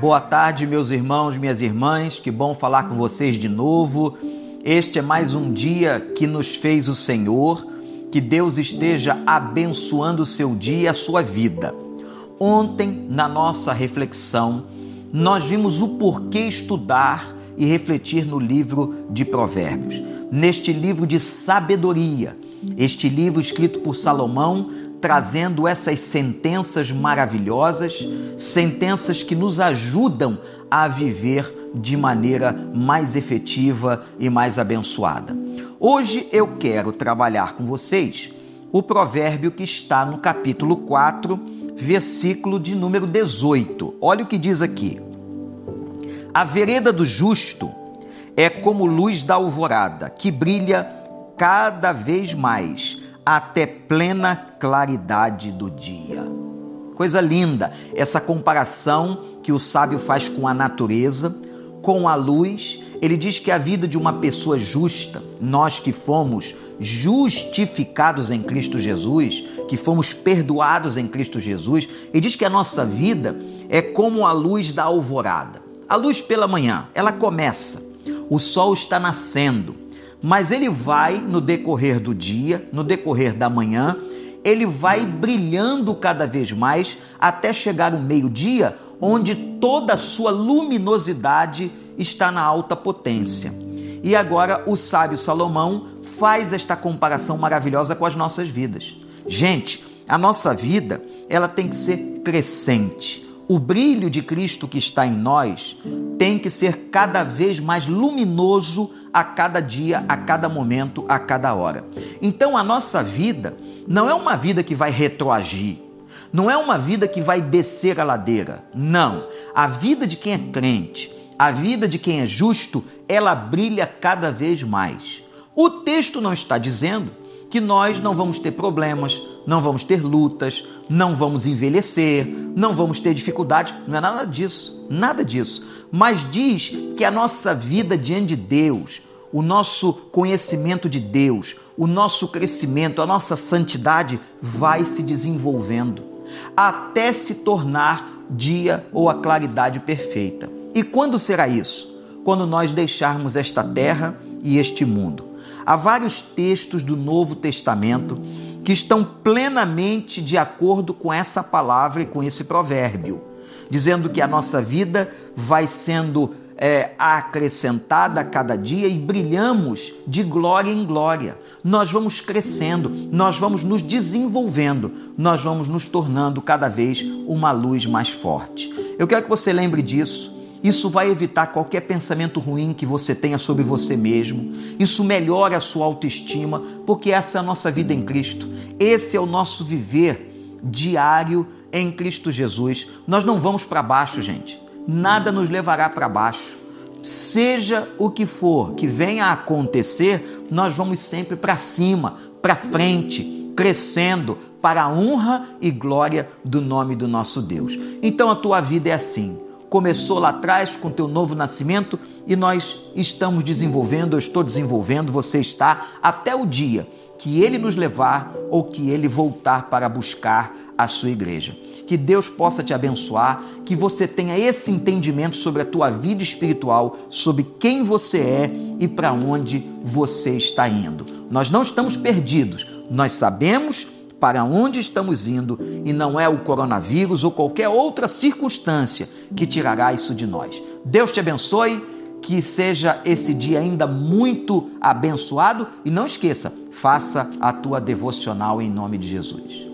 Boa tarde, meus irmãos, minhas irmãs. Que bom falar com vocês de novo. Este é mais um dia que nos fez o Senhor. Que Deus esteja abençoando o seu dia e a sua vida. Ontem, na nossa reflexão, nós vimos o porquê estudar e refletir no livro de Provérbios. Neste livro de sabedoria, este livro escrito por Salomão, trazendo essas sentenças maravilhosas, sentenças que nos ajudam a viver de maneira mais efetiva e mais abençoada. Hoje eu quero trabalhar com vocês o provérbio que está no capítulo 4, versículo de número 18. Olha o que diz aqui: A vereda do justo é como luz da alvorada, que brilha cada vez mais até plena claridade do dia. Coisa linda essa comparação que o sábio faz com a natureza, com a luz. Ele diz que a vida de uma pessoa justa, nós que fomos justificados em Cristo Jesus, que fomos perdoados em Cristo Jesus, ele diz que a nossa vida é como a luz da alvorada. A luz pela manhã, ela começa, o sol está nascendo mas ele vai no decorrer do dia, no decorrer da manhã, ele vai brilhando cada vez mais até chegar o meio-dia, onde toda a sua luminosidade está na alta potência. E agora o sábio Salomão faz esta comparação maravilhosa com as nossas vidas. Gente, a nossa vida, ela tem que ser crescente. O brilho de Cristo que está em nós tem que ser cada vez mais luminoso a cada dia, a cada momento, a cada hora. Então a nossa vida não é uma vida que vai retroagir, não é uma vida que vai descer a ladeira. Não. A vida de quem é crente, a vida de quem é justo, ela brilha cada vez mais. O texto não está dizendo que nós não vamos ter problemas, não vamos ter lutas, não vamos envelhecer, não vamos ter dificuldades. Não é nada disso, nada disso. Mas diz que a nossa vida diante de Deus, o nosso conhecimento de Deus, o nosso crescimento, a nossa santidade vai se desenvolvendo até se tornar dia ou a claridade perfeita. E quando será isso? Quando nós deixarmos esta terra e este mundo. Há vários textos do Novo Testamento que estão plenamente de acordo com essa palavra e com esse provérbio, dizendo que a nossa vida vai sendo é, acrescentada a cada dia e brilhamos de glória em glória. Nós vamos crescendo, nós vamos nos desenvolvendo, nós vamos nos tornando cada vez uma luz mais forte. Eu quero que você lembre disso. Isso vai evitar qualquer pensamento ruim que você tenha sobre você mesmo. Isso melhora a sua autoestima, porque essa é a nossa vida em Cristo. Esse é o nosso viver diário em Cristo Jesus. Nós não vamos para baixo, gente nada nos levará para baixo. Seja o que for que venha a acontecer, nós vamos sempre para cima, para frente, crescendo para a honra e glória do nome do nosso Deus. Então a tua vida é assim. Começou lá atrás com teu novo nascimento e nós estamos desenvolvendo, eu estou desenvolvendo, você está até o dia que ele nos levar ou que ele voltar para buscar a sua igreja. Que Deus possa te abençoar, que você tenha esse entendimento sobre a tua vida espiritual, sobre quem você é e para onde você está indo. Nós não estamos perdidos, nós sabemos para onde estamos indo e não é o coronavírus ou qualquer outra circunstância que tirará isso de nós. Deus te abençoe que seja esse dia ainda muito abençoado e não esqueça, faça a tua devocional em nome de Jesus.